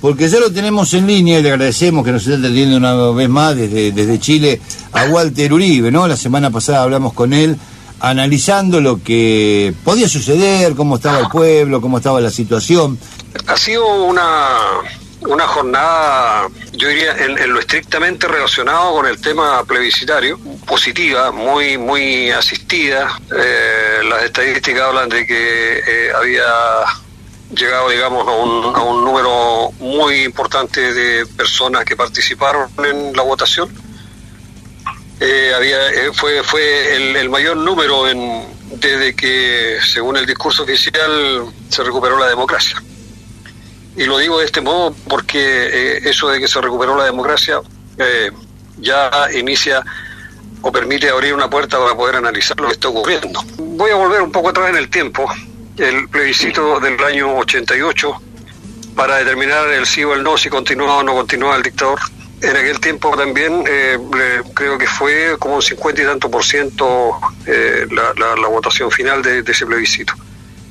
porque ya lo tenemos en línea y le agradecemos que nos esté atendiendo una vez más desde, desde Chile a Walter Uribe, ¿no? La semana pasada hablamos con él analizando lo que podía suceder, cómo estaba el pueblo, cómo estaba la situación. Ha sido una, una jornada, yo diría, en, lo estrictamente relacionado con el tema plebiscitario, positiva, muy, muy asistida. Eh, las estadísticas hablan de que eh, había llegado, digamos, a un, a un número muy importante de personas que participaron en la votación. Eh, había, eh, fue fue el, mayor número en, desde que, según el discurso oficial, se recuperó la democracia. Y lo digo de este modo porque eh, eso de que se recuperó la democracia ya inicia o permite abrir una puerta para poder analizar lo que está ocurriendo. Voy a volver un poco atrás en el tiempo el plebiscito del año 88 para determinar el sí o el no, si continuaba o no continuaba el dictador. En aquel tiempo también eh, creo que fue como un 50 y tanto por ciento eh, la, votación final de, ese plebiscito.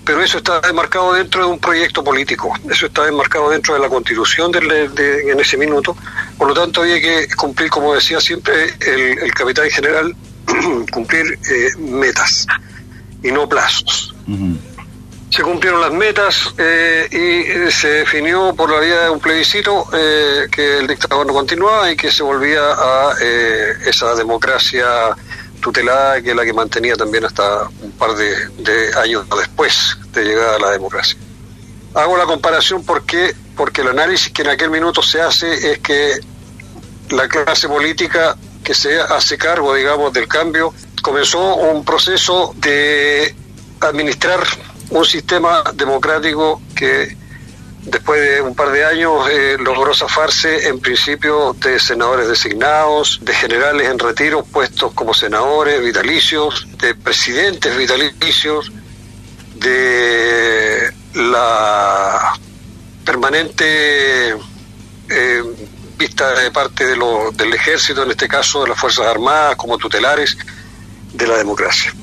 Pero eso está enmarcado dentro de un proyecto político, eso está enmarcado dentro de la constitución en ese minuto. Por lo tanto, había que cumplir, como decía siempre el, capitán general, cumplir eh, metas y no plazos se cumplieron las metas eh, y eh, se definió por la vía de un plebiscito eh, que el dictador no continuaba y que se volvía a esa democracia tutelada que es la que mantenía también hasta un par de, años después de llegar a la democracia. Hago la comparación porque, porque el análisis que en aquel minuto se hace es que la clase política que se hace cargo, digamos, del cambio, comenzó un proceso de administrar un sistema democrático que después de un par de años eh, logró zafarse en principio de senadores designados, de generales en retiro puestos como senadores vitalicios, de presidentes vitalicios, de la permanente eh, vista de parte de lo, del ejército, en este caso de las Fuerzas Armadas, como tutelares de la democracia.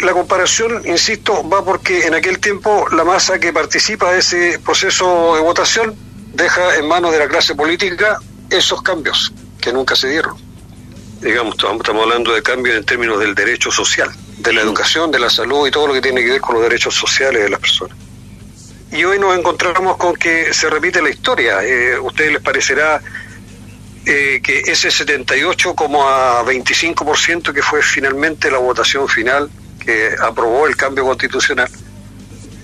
La comparación, insisto, va porque en aquel tiempo la masa que participa de ese proceso de votación deja en manos de la clase política esos cambios que nunca se dieron. Digamos, estamos hablando de cambios en términos del derecho social, de la educación, de la salud y todo lo que tiene que ver con los derechos sociales de las personas. Y hoy nos encontramos con que se repite la historia. Eh, ¿A ustedes les parecerá eh, que ese 78 como a 25% que fue finalmente la votación final que aprobó el cambio constitucional.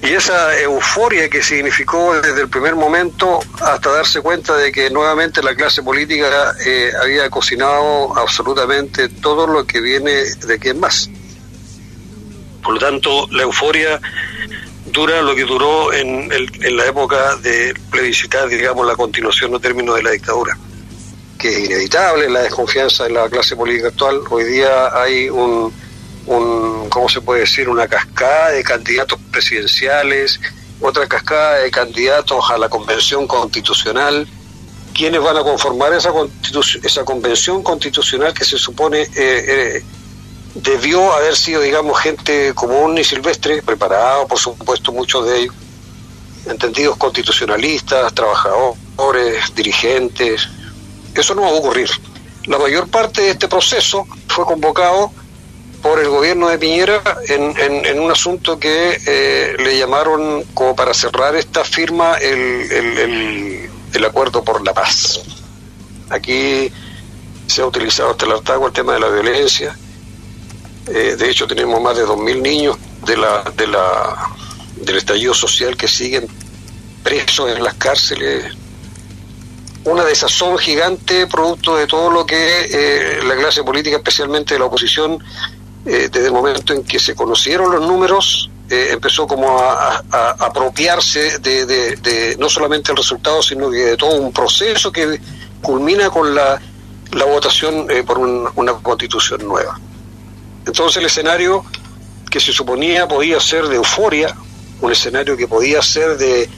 Y esa euforia que significó desde el primer momento hasta darse cuenta de que nuevamente la clase política eh, había cocinado absolutamente todo lo que viene de quien más. Por lo tanto, la euforia dura lo que duró en, en la época de plebiscitar, digamos, la continuación o término de la dictadura, que es inevitable la desconfianza en la clase política actual. Hoy día hay un un, ¿cómo se puede decir?, una cascada de candidatos presidenciales, otra cascada de candidatos a la convención constitucional. ¿Quiénes van a conformar esa, esa convención constitucional que se supone eh, eh, debió haber sido, digamos, gente común y silvestre, preparado, por supuesto, muchos de ellos, entendidos constitucionalistas, trabajadores, dirigentes? Eso no va a ocurrir. La mayor parte de este proceso fue convocado por el gobierno de Piñera en, en, un asunto que eh, le llamaron como para cerrar esta firma el, el, acuerdo por la paz. Aquí se ha utilizado hasta el hartazgo el tema de la violencia. Eh, de hecho, tenemos más de 2.000 niños de la, de la, del estallido social que siguen presos en las cárceles. Una desazón gigante producto de todo lo que eh, la clase política, especialmente de la oposición, eh, desde el momento en que se conocieron los números, eh, empezó como a, apropiarse de, no solamente el resultado, sino que de todo un proceso que culmina con la, votación eh, por una constitución nueva. Entonces el escenario que se suponía podía ser de euforia, un escenario que podía ser de,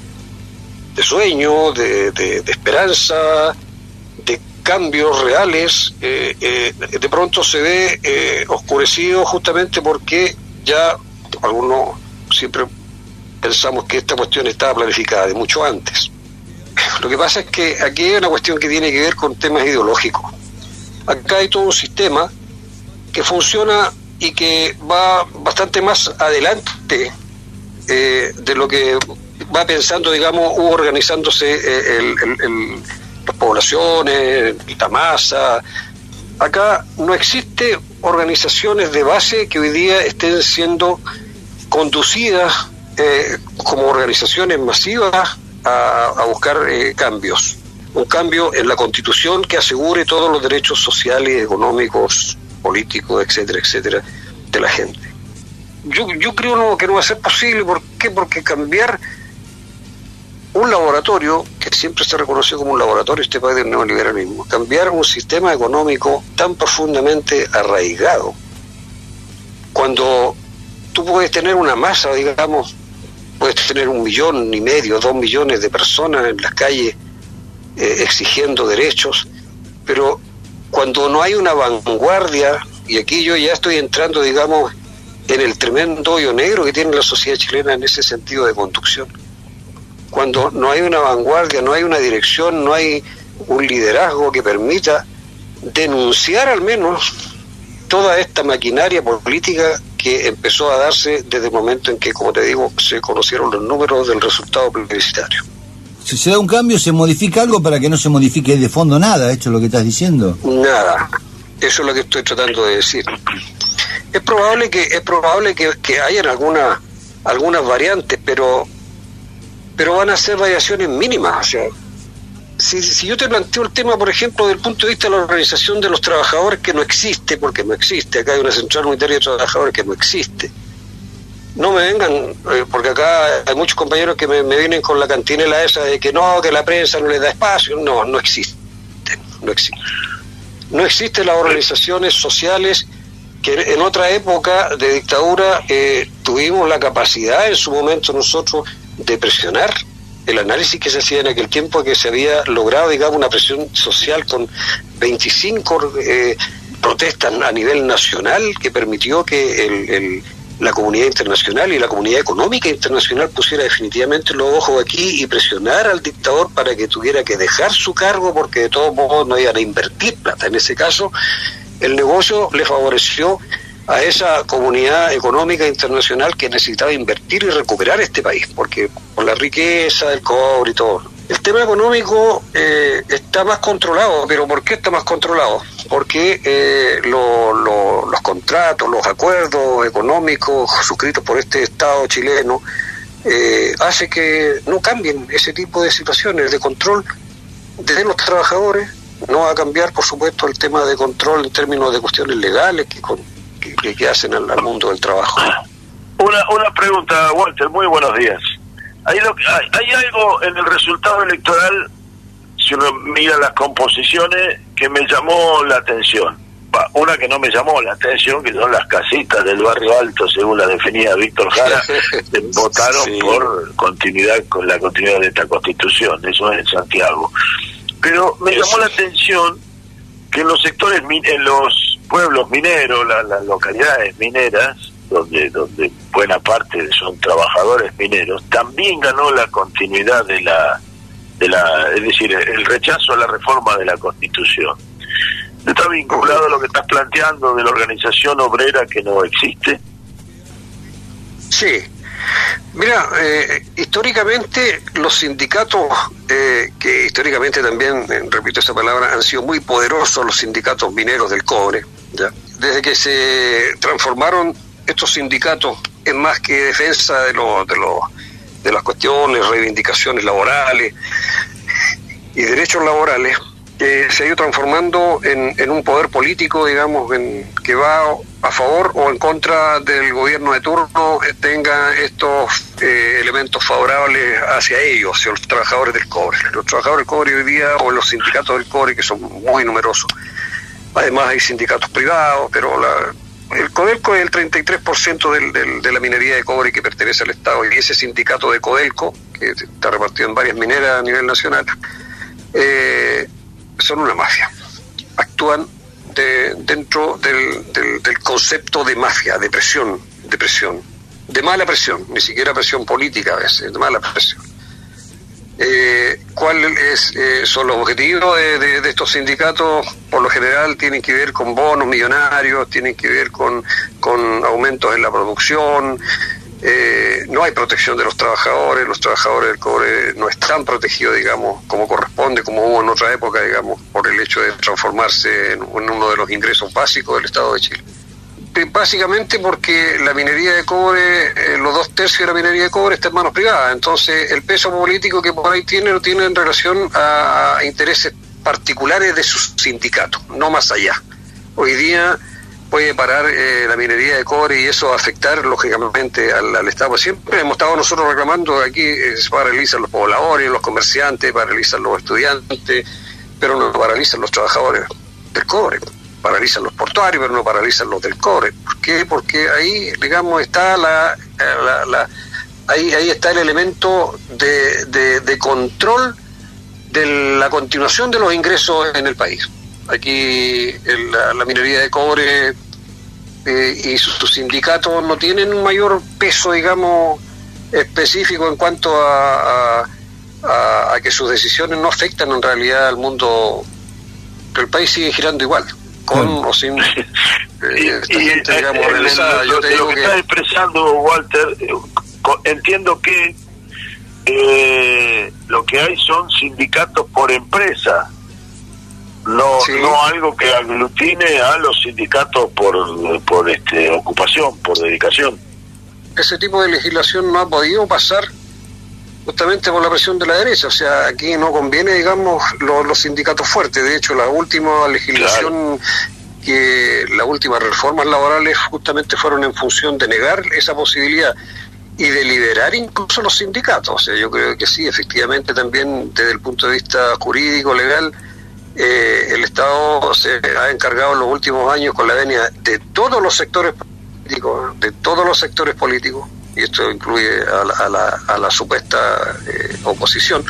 de sueño, de esperanza, cambios reales, eh, eh, de pronto se ve eh, oscurecido justamente porque ya algunos siempre pensamos que esta cuestión estaba planificada de mucho antes. Lo que pasa es que aquí hay una cuestión que tiene que ver con temas ideológicos. Acá hay todo un sistema que funciona y que va bastante más adelante eh, de lo que va pensando, digamos, organizándose eh, las poblaciones, la masa. Acá no existe organizaciones de base que hoy día estén siendo conducidas eh, como organizaciones masivas a, buscar cambios. Un cambio en la constitución que asegure todos los derechos sociales, económicos, políticos, etcétera, etcétera, de la gente. Yo, yo creo que no va a ser posible. ¿Por qué? Porque cambiar un laboratorio, que siempre se reconoció como un laboratorio este país del neoliberalismo, cambiar un sistema económico tan profundamente arraigado, cuando tú puedes tener una masa, digamos, puedes tener un millón y medio, dos millones de personas en las calles eh, exigiendo derechos, pero cuando no hay una vanguardia, y aquí yo ya estoy entrando, digamos, en el tremendo hoyo negro que tiene la sociedad chilena en ese sentido de conducción cuando no hay una vanguardia, no hay una dirección, no hay un liderazgo que permita denunciar al menos toda esta maquinaria política que empezó a darse desde el momento en que, como te digo, se conocieron los números del resultado plebiscitario. Si se da un cambio, ¿se modifica algo para que no se modifique de fondo nada? ¿Esto es lo que estás diciendo? Nada. Eso es lo que estoy tratando de decir. Es probable que es probable que, que hayan algunas algunas variantes, pero pero van a ser variaciones mínimas. O sea, si, si yo te planteo el tema, por ejemplo, desde el punto de vista de la organización de los trabajadores, que no existe, porque no existe, acá hay una central unitaria de trabajadores que no existe. No me vengan, eh, porque acá hay muchos compañeros que me, vienen con la cantinela esa de que no, que la prensa no le da espacio. No, no existe. No existe. No existen las organizaciones sociales que en otra época de dictadura eh, tuvimos la capacidad en su momento nosotros de presionar el análisis que se hacía en aquel tiempo que se había logrado, digamos, una presión social con 25 eh, protestas a nivel nacional que permitió que el, la comunidad internacional y la comunidad económica internacional pusiera definitivamente los ojos aquí y presionar al dictador para que tuviera que dejar su cargo porque de todos modos no iban a invertir plata. En ese caso, el negocio le favoreció a esa comunidad económica internacional que necesitaba invertir y recuperar este país, porque por la riqueza del cobre y todo. El tema económico eh, está más controlado, pero ¿por qué está más controlado? Porque eh, los contratos, los acuerdos económicos suscritos por este Estado chileno eh, hace que no cambien ese tipo de situaciones de control de los trabajadores. No va a cambiar, por supuesto, el tema de control en términos de cuestiones legales que con, que, hacen al, mundo del trabajo. Una, una pregunta, Walter, muy buenos días. Hay, lo, hay, hay algo en el resultado electoral, si uno mira las composiciones, que me llamó la atención. Una que no me llamó la atención, que son las casitas del barrio alto, según la definía Víctor Jara, votaron por continuidad con la continuidad de esta constitución, eso es en Santiago. Pero me llamó la atención que en los sectores, en los pueblos mineros, las localidades mineras, donde, donde buena parte son trabajadores mineros, también ganó la continuidad de la, de la, es decir, el rechazo a la reforma de la Constitución. ¿Está vinculado a lo que estás planteando de la organización obrera que no existe? Sí, Mira, eh, históricamente los sindicatos, eh, que históricamente también, eh, repito esta palabra, han sido muy poderosos los sindicatos mineros del cobre, ¿ya? desde que se transformaron estos sindicatos en más que defensa de, lo, de, lo, de las cuestiones, reivindicaciones laborales y derechos laborales, que se ha ido transformando en, en un poder político, digamos, en, que va a favor o en contra del gobierno de turno eh, tenga estos eh, elementos favorables hacia ellos, hacia los trabajadores del cobre. Los trabajadores del cobre hoy día, o los sindicatos del cobre, que son muy numerosos. Además hay sindicatos privados, pero la, el Codelco es el 33% del, del, de la minería de cobre que pertenece al Estado y ese sindicato de Codelco, que está repartido en varias mineras a nivel nacional, eh, son una mafia. Actúan de, dentro del, del, concepto de mafia, de presión, de presión, de mala presión, ni siquiera presión política a veces, de mala presión. Eh, ¿Cuáles eh, son los objetivos de, estos sindicatos? Por lo general tienen que ver con bonos millonarios, tienen que ver con, con aumentos en la producción, eh, no hay protección de los trabajadores, los trabajadores del cobre no están protegidos, digamos, como corresponde, como hubo en otra época, digamos, por el hecho de transformarse en, uno de los ingresos básicos del Estado de Chile. Básicamente porque la minería de cobre, eh, los dos tercios de la minería de cobre está en manos privadas, entonces el peso político que por ahí tiene lo tiene en relación a, intereses particulares de sus sindicatos, no más allá. Hoy día puede parar eh, la minería de cobre y eso afectar lógicamente al, Estado. Siempre hemos estado nosotros reclamando aquí eh, se paralizan los pobladores, los comerciantes, paralizan los estudiantes, pero no paralizan los trabajadores del cobre. Paralizan los portuarios, pero no paralizan los del cobre. ¿Por qué? Porque ahí, digamos, está la, eh, ahí, ahí está el elemento de, de control de la continuación de los ingresos en el país. Aquí la, minería de cobre eh, y sus, sindicatos no tienen un mayor peso, digamos, específico en cuanto a, a, que sus decisiones no afectan en realidad al mundo. El país sigue girando igual, con o sin. Eh, y, y digamos, lo, que, está expresando Walter, eh, entiendo que lo que hay son sindicatos por empresa no no algo que aglutine a los sindicatos por, por este ocupación, por dedicación. Ese tipo de legislación no ha podido pasar justamente por la presión de la derecha, o sea, aquí no conviene, digamos, los, sindicatos fuertes, de hecho, la última legislación que las últimas reformas laborales justamente fueron en función de negar esa posibilidad y de liberar incluso los sindicatos. O sea, yo creo que sí, efectivamente también desde el punto de vista jurídico, legal, eh, el Estado se ha encargado en los últimos años con la venia de todos los sectores políticos, de todos los sectores políticos, y esto incluye a la, a la, supuesta eh, oposición,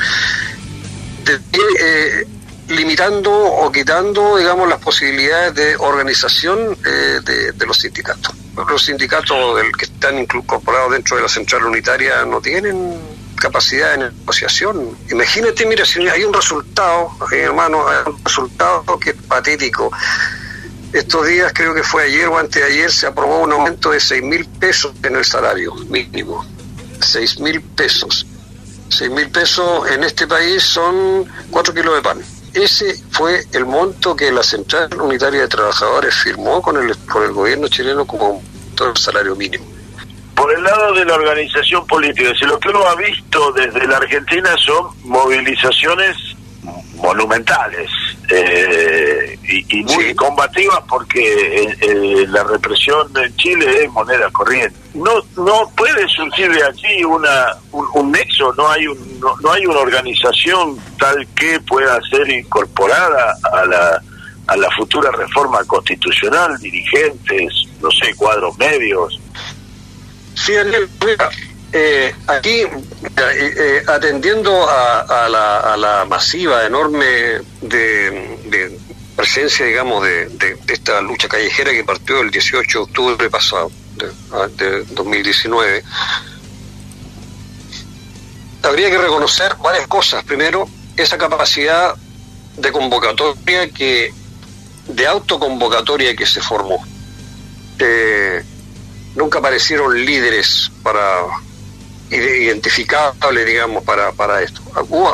eh, limitando o quitando, digamos, las posibilidades de organización de, de, los sindicatos. Los sindicatos del que están incorporados dentro de la central unitaria no tienen capacidad de negociación. Imagínate, mira, si hay un resultado, eh, hermano, hay un resultado que es patético. Estos días, creo que fue ayer o antes ayer, se aprobó un aumento de 6 mil pesos en el salario mínimo. 6 mil pesos. 6 mil pesos en este país son 4 kilos de pan. Ese fue el monto que la Central Unitaria de Trabajadores firmó con el, por el gobierno chileno como todo el salario mínimo. Por el lado de la organización política, si lo que uno ha visto desde la Argentina son movilizaciones monumentales eh, y, muy combativas porque la represión en Chile es moneda corriente. No no puede surgir de allí una un, nexo, no hay un, no, no, hay una organización tal que pueda ser incorporada a la a la futura reforma constitucional, dirigentes, no sé, cuadros medios, Sí, eh, aquí, eh, eh, atendiendo a, la, masiva, enorme de, presencia, digamos, de, esta lucha callejera que partió el 18 de octubre pasado, de, 2019, habría que reconocer varias cosas. Primero, esa capacidad de convocatoria que, de autoconvocatoria que se formó. Nunca aparecieron líderes para identificables, digamos, para, para esto.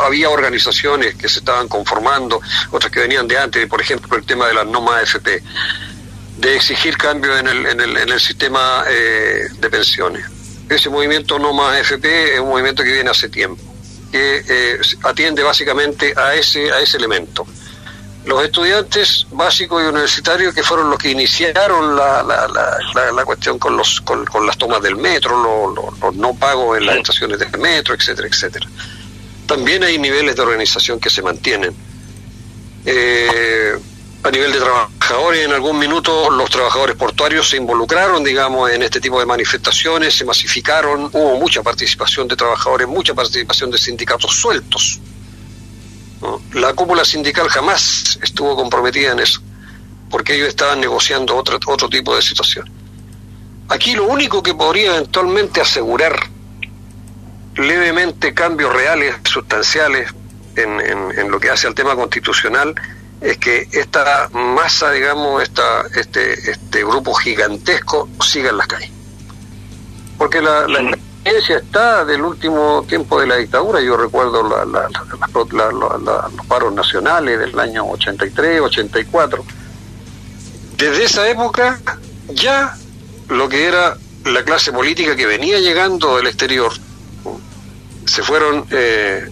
había organizaciones que se estaban conformando, otras que venían de antes, por ejemplo, el tema de las NOMA AFP, de exigir cambios en el, en el, en el sistema eh, de pensiones. Ese movimiento NOMA AFP es un movimiento que viene hace tiempo, que eh, atiende básicamente a ese, a ese elemento los estudiantes básicos y universitarios que fueron los que iniciaron la, la, la, la cuestión con, los, con, las tomas del metro, los, no pagos en las estaciones del metro, etcétera, etcétera. También hay niveles de organización que se mantienen. Eh, a nivel de trabajadores, en algún minuto los trabajadores portuarios se involucraron, digamos, en este tipo de manifestaciones, se masificaron, hubo mucha participación de trabajadores, mucha participación de sindicatos sueltos la cúpula sindical jamás estuvo comprometida en eso, porque ellos estaban negociando otro, otro tipo de situación. Aquí lo único que podría eventualmente asegurar levemente cambios reales, sustanciales, en, en, lo que hace al tema constitucional, es que esta masa, digamos, esta, este, este grupo gigantesco siga en las calles. Porque la, la experiencia está del último tiempo de la dictadura, yo recuerdo la, los paros nacionales del año 83, 84. Desde esa época ya lo que era la clase política que venía llegando del exterior se fueron eh,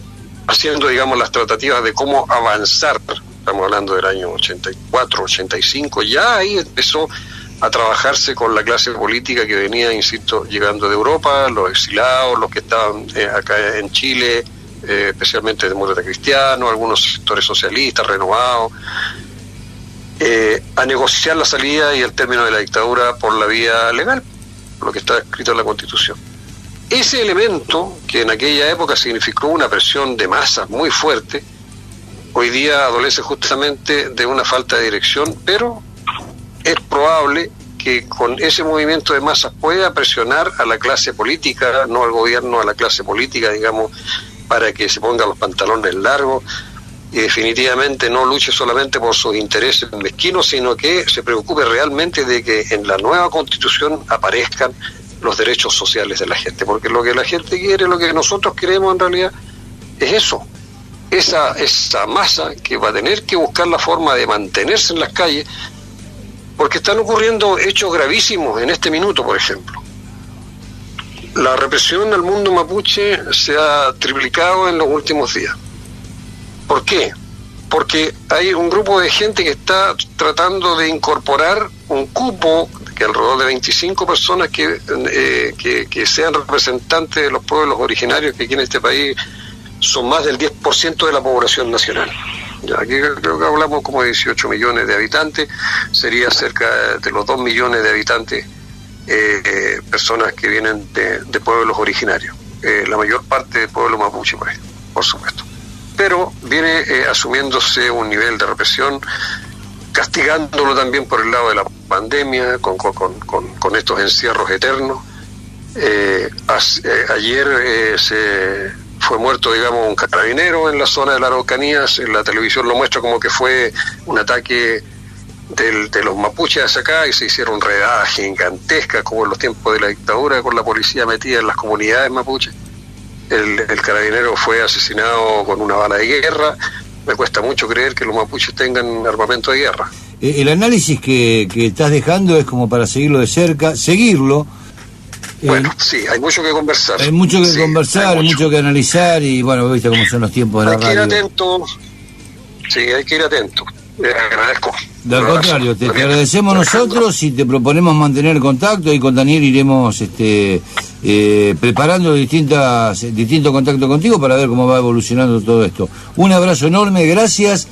haciendo, digamos, las tratativas de cómo avanzar. Estamos hablando del año 84, 85. Ya ahí empezó a trabajarse con la clase política que venía, insisto, llegando de Europa, los exilados, los que estaban eh, acá en Chile, eh, especialmente demócratas cristianos, algunos sectores socialistas renovados, a negociar la salida y el término de la dictadura por la vía legal, lo que está escrito en la Constitución. Ese elemento, que en aquella época significó una presión de masas muy fuerte, hoy día adolece justamente de una falta de dirección, pero es probable que con ese movimiento de masas pueda presionar a la clase política, no al gobierno, a la clase política, digamos, para que se ponga los pantalones largos. Y definitivamente no luche solamente por sus intereses mezquinos, sino que se preocupe realmente de que en la nueva constitución aparezcan los derechos sociales de la gente, porque lo que la gente quiere, lo que nosotros queremos en realidad es eso, esa, esa masa que va a tener que buscar la forma de mantenerse en las calles, porque están ocurriendo hechos gravísimos en este minuto, por ejemplo. La represión al mundo mapuche se ha triplicado en los últimos días. ¿Por qué? Porque hay un grupo de gente que está tratando de incorporar un cupo que alrededor de 25 personas eh, que, que, sean representantes de los pueblos originarios que aquí en este país son más del 10% de la población nacional. Aquí creo que hablamos como de 18 millones de habitantes, sería cerca de los 2 millones de habitantes eh, eh, personas que vienen de, pueblos originarios. la mayor parte del pueblo mapuche, por supuesto. Pero viene asumiéndose un nivel de represión castigándolo también por el lado de la pandemia, con, estos encierros eternos. Eh, eh, ayer eh, se fue muerto, digamos, un carabinero en la zona de la Araucanías, en la televisión lo muestra como que fue un ataque de los mapuches acá y se hicieron redadas gigantescas como en los tiempos de la dictadura con la policía metida en las comunidades mapuches. El, el carabinero fue asesinado con una bala de guerra, me cuesta mucho creer que los mapuches tengan armamento de guerra. Eh, el análisis que, que estás dejando es como para seguirlo de cerca, seguirlo. Bueno, sí, hay mucho que conversar. Hay mucho que conversar, hay mucho. que analizar y bueno, viste cómo son los tiempos de la radio. Hay que ir atento, sí, hay que ir atento. Le agradezco. Al contrario, te, agradecemos nosotros y te proponemos mantener contacto y con Daniel iremos este, eh, preparando distintas, distintos contactos contigo para ver cómo va evolucionando todo esto. Un abrazo enorme, gracias